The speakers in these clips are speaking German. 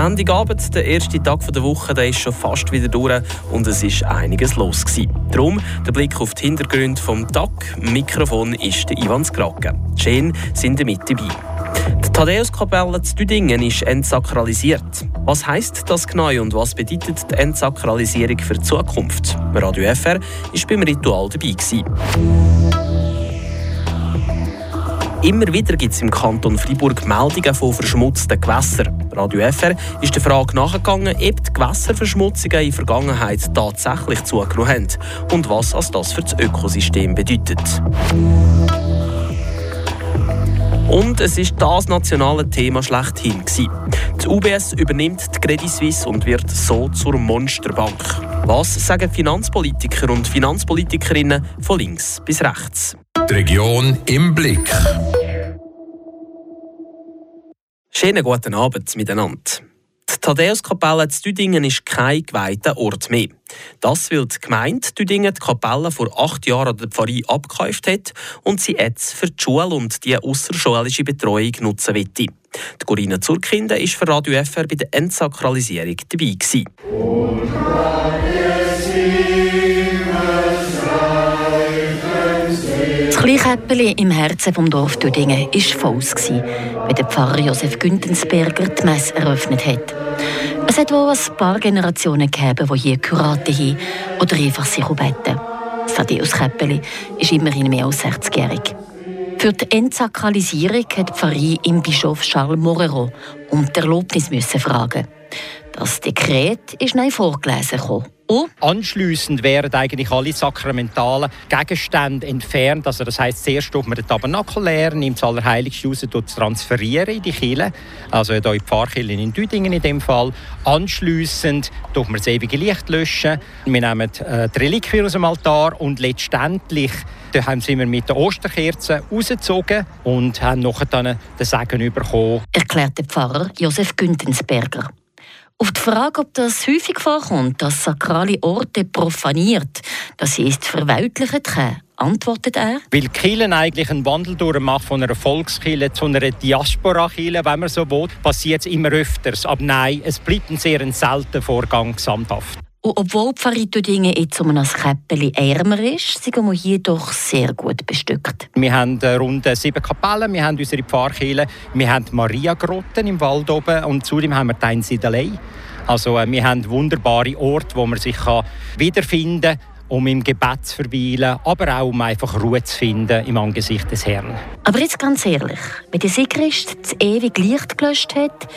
Montagabend, der erste Tag der Woche, der ist schon fast wieder durch und es ist einiges los gewesen. Darum der Blick auf die Hintergründe vom Tag. Mikrofon ist der Ivan Skrake. Schön sind mit dabei. Die Thaddäuskapelle zu Düdingen ist entsakralisiert. Was heisst das genau und was bedeutet die Entsakralisierung für die Zukunft? Radio FR war beim Ritual dabei. Gewesen. Immer wieder gibt es im Kanton Freiburg Meldungen von verschmutzten Gewässern. Radio FR ist der Frage nachgegangen, ob die Gewässerverschmutzungen in der Vergangenheit tatsächlich zugenommen haben und was das für das Ökosystem bedeutet. Und es ist das nationale Thema schlechthin. Die UBS übernimmt die Credit Suisse und wird so zur Monsterbank. Was sagen Finanzpolitiker und Finanzpolitikerinnen von links bis rechts? Die Region im Blick. Schönen guten Abend miteinander. Die Thaddäuskapelle zu Düdingen ist kein geweihter Ort mehr. Das, weil die Gemeinde Düdingen die Kapelle vor acht Jahren an der Pfarrei abgekauft hat und sie jetzt für die Schule und die außerschulische Betreuung nutzen will. Die Corinna Zurkinder war für Radio FR bei der Entsakralisierung dabei. Gewesen. Kleinkäppeli im Herzen des Dorf Düdingen war voll, wenn der Pfarrer Josef Güntensberger die Messe eröffnet hat. Es hat wohl ein paar Generationen gegeben, die hier Kurate haben oder einfach sich beten. Thaddeus Käppeli ist immerhin mehr als 60-jährig. Für die Entsakralisierung hat die Pfarrei im Bischof Charles Morero um die Erlaubnis fragen. Das Dekret ist neu vorgelesen. Gekommen. Und? Anschliessend werden eigentlich alle sakramentalen Gegenstände entfernt. Also das heißt, zuerst tut man den Tabernakel leer, nimmt das Allerheiligste raus, tut es transferieren in die Kirche. Also hier in die Pfarrkirche in Düdingen in dem Fall. Anschliessend tut man das ewige Licht löschen. Wir nehmen äh, die Reliquien aus dem Altar und letztendlich da haben wir mit den Osterkerzen rausgezogen und haben nachher dann den Segen bekommen. Erklärt der Pfarrer Josef Güntensberger. Auf die Frage, ob das häufig vorkommt, dass sakrale Orte profaniert, das sie ist verweltlicht können, antwortet er. Weil Kirchen eigentlich einen Wandel durchmacht von einer Volkskirche zu einer Diaspora-Kirche, wenn man so will, passiert es immer öfters. Aber nein, es bleibt ein sehr seltener Vorgang gesamthaft. Und obwohl die Pfarrei Tüdingen jetzt um ein Käppeli ärmer ist, sind wir hier doch sehr gut bestückt. Wir haben rund sieben Kapellen, wir haben unsere Pfarrkirche, wir haben Maria-Grotten im Wald oben und zudem haben wir die Einsiedelei. Also äh, wir haben wunderbare Orte, wo man sich wiederfinden kann um im Gebet zu verweilen, aber auch um einfach Ruhe zu finden im Angesicht des Herrn. Aber jetzt ganz ehrlich, wenn der Sigrist das ewige Licht gelöscht hat,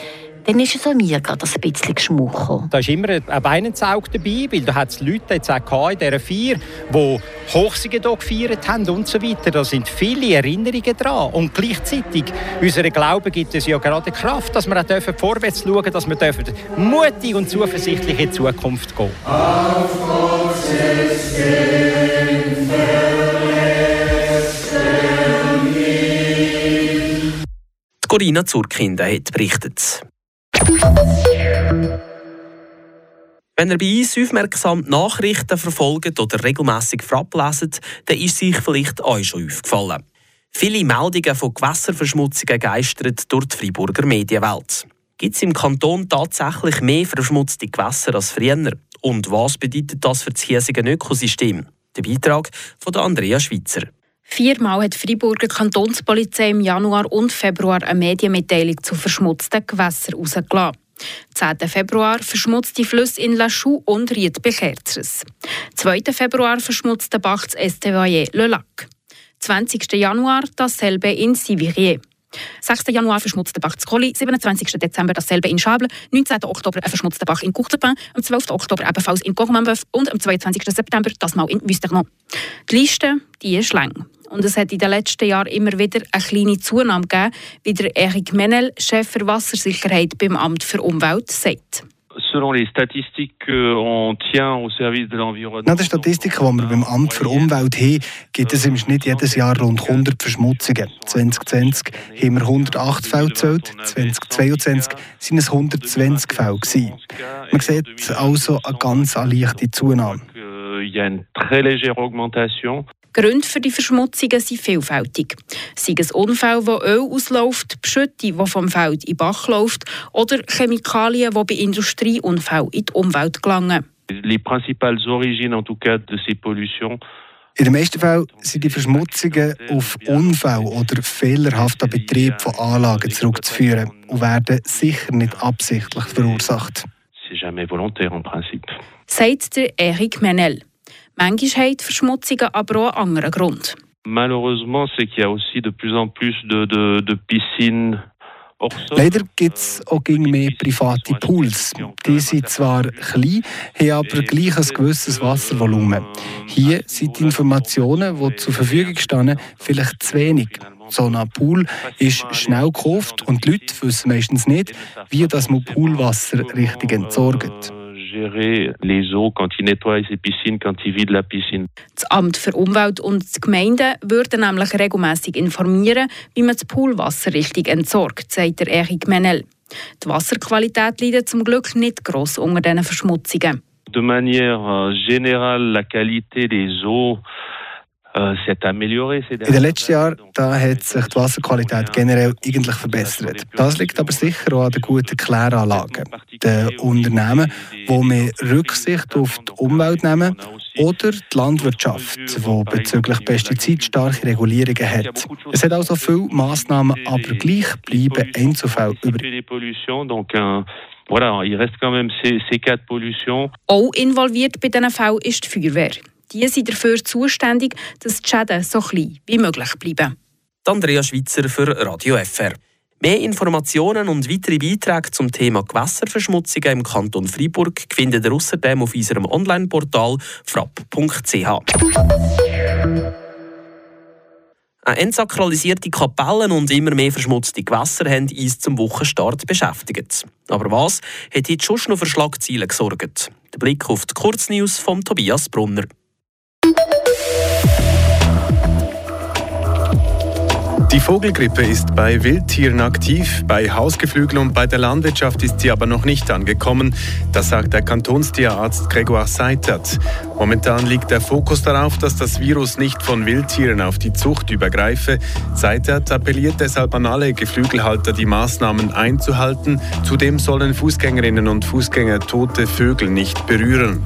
dann ist es an mir gerade ein bisschen geschmuch. Da ist immer ein Weinenzaug dabei, weil da hat es Leute jetzt auch in dieser Vier, die Hochsiege hier gefeiert haben und so weiter. Da sind viele Erinnerungen dran. Und gleichzeitig, unser Glaube gibt es ja gerade Kraft, dass wir auch dürfen vorwärts schauen dass wir dürfen mutig und zuversichtlich in die Zukunft gehen Auf großes Corinna Zurkinder hat berichtet. Wenn ihr bei uns aufmerksam Nachrichten verfolgt oder regelmäßig Frapp dann ist sich vielleicht euch schon aufgefallen. Viele Meldungen von Gewässerverschmutzungen geistern durch die Freiburger Medienwelt. Gibt es im Kanton tatsächlich mehr verschmutzte Gewässer als früher? Und was bedeutet das für das hiesige Ökosystem? Der Beitrag von Andrea Schweitzer. Viermal hat die Freiburger Kantonspolizei im Januar und Februar eine Medienmitteilung zu verschmutzten Gewässern herausgelassen. 10. Februar verschmutzte Flüsse in La Chaux und Ried bei Kerzers. 2. Februar verschmutzte Bach Estevayer Le Lac. 20. Januar dasselbe in Sivirier. 6. Januar verschmutzter Bach zu Colli, 27. Dezember dasselbe in Schable, 19. Oktober ein verschmutzter Bach in Courtepin, am 12. Oktober ebenfalls in Gormanbeuf und am 22. September das mal in Wüsternon. Die Liste die ist lang. Und es hat in den letzten Jahren immer wieder eine kleine Zunahme gegeben, wie der Eric Menel, Chef für Wassersicherheit beim Amt für Umwelt, sagt. Selon les statistiques qu'on tient au service de l'environnement. Nach den Statistiken, die wir beim Amt für Umwelt haben, gibt es im Schnitt jedes Jahr rund 100 Verschmutzungen. 2020 haben wir 108 Fälle gezählt, 2022 sind es 120 Fälle gewesen. Man sieht also eine ganz leichte Zunahme. Il y a une très légère augmentation. Gründe für die Verschmutzungen sind vielfältig. Sei es Unfall, wo Öl ausläuft, Beschütte, die vom Feld in den Bach läuft oder Chemikalien, die bei Industrieunfällen in die Umwelt gelangen. Les principales origines en tout cas de ces pollutions in den meisten Fällen sind die Verschmutzungen auf Unfall oder fehlerhaften Betrieb von Anlagen zurückzuführen und werden sicher nicht absichtlich verursacht. Sagt der Eric Menel. Manchmal haben die Verschmutzungen aber auch einen anderen Grund. Malheureusement, c'est qu'il y a aussi de plus en plus de, de, de piscines Leider gibt es auch gegen mehr private Pools. Die sind zwar klein, haben aber gleich ein gewisses Wasservolumen. Hier sind die Informationen, die zur Verfügung stehen, vielleicht zu wenig. So ein Pool ist schnell gekauft und die Leute wissen meistens nicht, wie das man Poolwasser richtig entsorgt gérer les eaux quand ils nettoient ces piscines, quand ils vident la piscine. Das Amt für Umwelt und die Gemeinden würden nämlich regelmäßig informieren, wie man das Poolwasser richtig entsorgt, sagt der Eric Menel. Die Wasserqualität leidet zum Glück nicht gross unter diesen Verschmutzungen. De manière euh, générale, la qualité des eaux In den letzten Jahren da hat sich die Wasserqualität generell eigentlich verbessert. Das liegt aber sicher auch an den guten Kläranlagen. Den Unternehmen, die mehr Rücksicht auf die Umwelt nehmen oder die Landwirtschaft, die bezüglich Pestizidstarke Regulierungen hat. Es hat also viele Massnahmen, aber gleich bleiben Einzelfälle übrig. Pollution. Auch involviert bei diesen Fällen ist die Feuerwehr. Die sind dafür zuständig, dass die Schäden so klein wie möglich bleiben. Andrea Schweitzer für Radio FR. Mehr Informationen und weitere Beiträge zum Thema Gewässerverschmutzung im Kanton Freiburg findet ihr außerdem auf unserem Online-Portal frapp.ch. Entsakralisierte Kapellen und immer mehr verschmutzte Gewässer haben uns zum Wochenstart beschäftigt. Aber was hat heute schon noch für Schlagzeilen gesorgt? Der Blick auf die Kurznews von Tobias Brunner. Die Vogelgrippe ist bei Wildtieren aktiv, bei Hausgeflügel und bei der Landwirtschaft ist sie aber noch nicht angekommen. Das sagt der Kantonstierarzt Gregor Seitert. Momentan liegt der Fokus darauf, dass das Virus nicht von Wildtieren auf die Zucht übergreife. Seitert appelliert deshalb an alle Geflügelhalter, die Maßnahmen einzuhalten. Zudem sollen Fußgängerinnen und Fußgänger tote Vögel nicht berühren.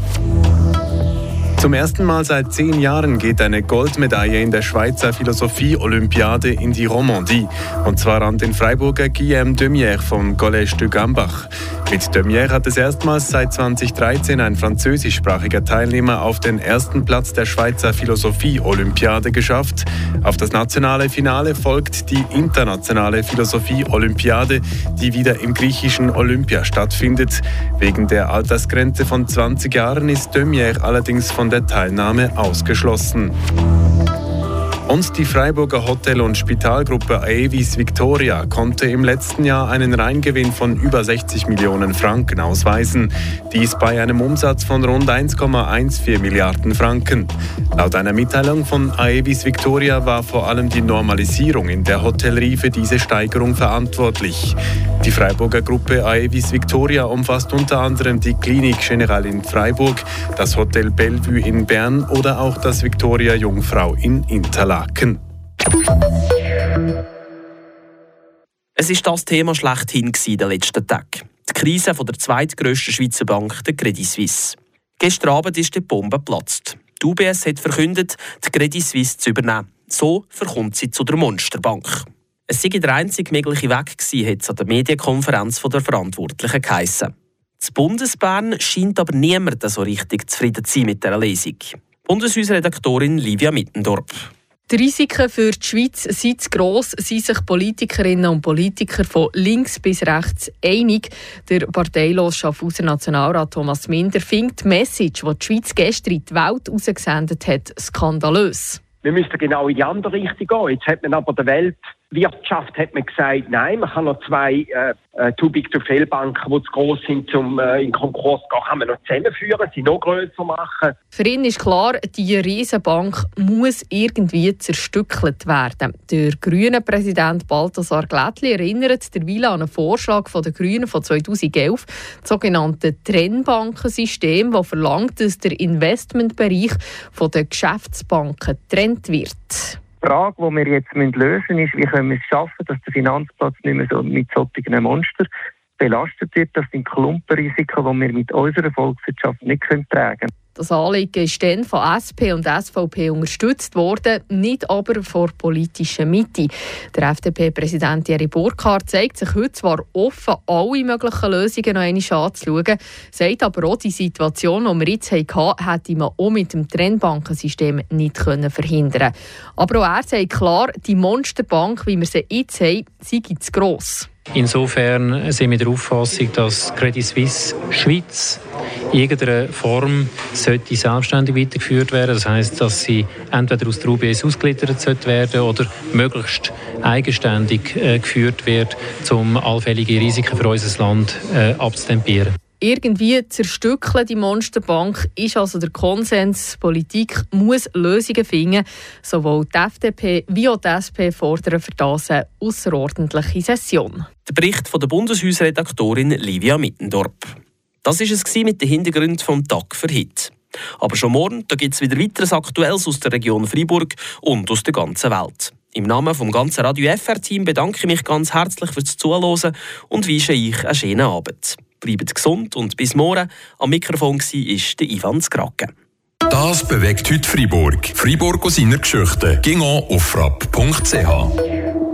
Zum ersten Mal seit zehn Jahren geht eine Goldmedaille in der Schweizer Philosophie-Olympiade in die Romandie. Und zwar an den Freiburger Guillaume Demière vom Collège de Gambach. Mit Demière hat es erstmals seit 2013 ein französischsprachiger Teilnehmer auf den ersten Platz der Schweizer Philosophie-Olympiade geschafft. Auf das nationale Finale folgt die internationale Philosophie-Olympiade, die wieder im griechischen Olympia stattfindet. Wegen der Altersgrenze von 20 Jahren ist Demière allerdings von der Teilnahme ausgeschlossen. Und die Freiburger Hotel- und Spitalgruppe Aevis Victoria konnte im letzten Jahr einen Reingewinn von über 60 Millionen Franken ausweisen. Dies bei einem Umsatz von rund 1,14 Milliarden Franken. Laut einer Mitteilung von Aevis Victoria war vor allem die Normalisierung in der Hotellerie für diese Steigerung verantwortlich. Die Freiburger Gruppe Aevis Victoria umfasst unter anderem die Klinik General in Freiburg, das Hotel Bellevue in Bern oder auch das Victoria Jungfrau in Interlaken. Laken. Es ist das Thema schlechthin in den letzten Tagen. Die Krise von der zweitgrößten Schweizer Bank, der Credit Suisse. Gestern Abend ist die Bombe geplatzt. Die UBS hat verkündet, die Credit Suisse zu übernehmen. So verkommt sie zu der Monsterbank. Es sei der einzige mögliche Weg gewesen, hat es an der Medienkonferenz der Verantwortlichen geheissen. Das Bundesbahn scheint aber niemand so richtig zufrieden zu sein mit dieser Lesung. Bundeshausredaktorin Livia Mittendorf. Die Risiken für die Schweiz sind zu gross, sind sich Politikerinnen und Politiker von links bis rechts einig. Der parteilos Schaffhauser Nationalrat Thomas Minder findet die Message, die die Schweiz gestern in die Welt herausgesendet hat, skandalös. Wir müssten genau in die andere Richtung gehen. Jetzt hat man aber der Welt Wirtschaft hat man gesagt, nein, man kann noch zwei äh, äh, Too Big to Fail Banken, die zu groß sind, um äh, in Konkurs zu gehen, kann man noch zusammenführen, sie noch größer machen. Für ihn ist klar, die Riesenbank muss irgendwie zerstückelt werden. Der grüne Präsident Balthasar Glättli erinnert derweil an einen Vorschlag der Grünen von 2011, das sogenannte Trennbankensystem, das verlangt, dass der Investmentbereich von den Geschäftsbanken getrennt wird. Die Frage, die wir jetzt lösen müssen, ist, wie können wir es schaffen, dass der Finanzplatz nicht mehr so mit solchen Monstern belastet wird. Das sind Klumpenrisiken, die wir mit unserer Volkswirtschaft nicht tragen können. Das Anliegen ist dann von SP und SVP unterstützt worden, nicht aber von politischer Mitte. Der FDP-Präsident Jerry Burkhardt zeigt sich heute zwar offen, alle möglichen Lösungen noch einmal anzuschauen, sagt aber auch, die Situation, die wir jetzt hatten, hätte man auch mit dem Trennbankensystem nicht verhindern können. Aber auch er sagt klar, die Monsterbank, wie wir sie jetzt haben, sei zu gross. Insofern sind wir der Auffassung, dass Credit Suisse Schweiz in irgendeiner Form sollte selbstständig weitergeführt werden. Das heißt, dass sie entweder aus der UBS ausgegliedert werden oder möglichst eigenständig äh, geführt wird, um allfällige Risiken für unser Land äh, abzutempieren irgendwie zerstückeln, die Monsterbank, ist also der Konsens. Politik muss Lösungen finden. Sowohl die FDP wie auch die SP fordern für das eine außerordentliche Session. Der Bericht von der Bundeshausredaktorin Livia Mittendorp. Das war es mit den Hintergründen vom Tag für Hit. Aber schon morgen gibt es wieder weiteres Aktuelles aus der Region Freiburg und aus der ganzen Welt. Im Namen vom ganzen Radio FR-Team bedanke ich mich ganz herzlich fürs Zuhören und wünsche euch einen schönen Abend. Bleibt gesund und bis morgen. Am Mikrofon war der Ivan Skrake. Das bewegt heute Freiburg. Freiburg aus seiner Geschichte. Ging auf frapp.ch.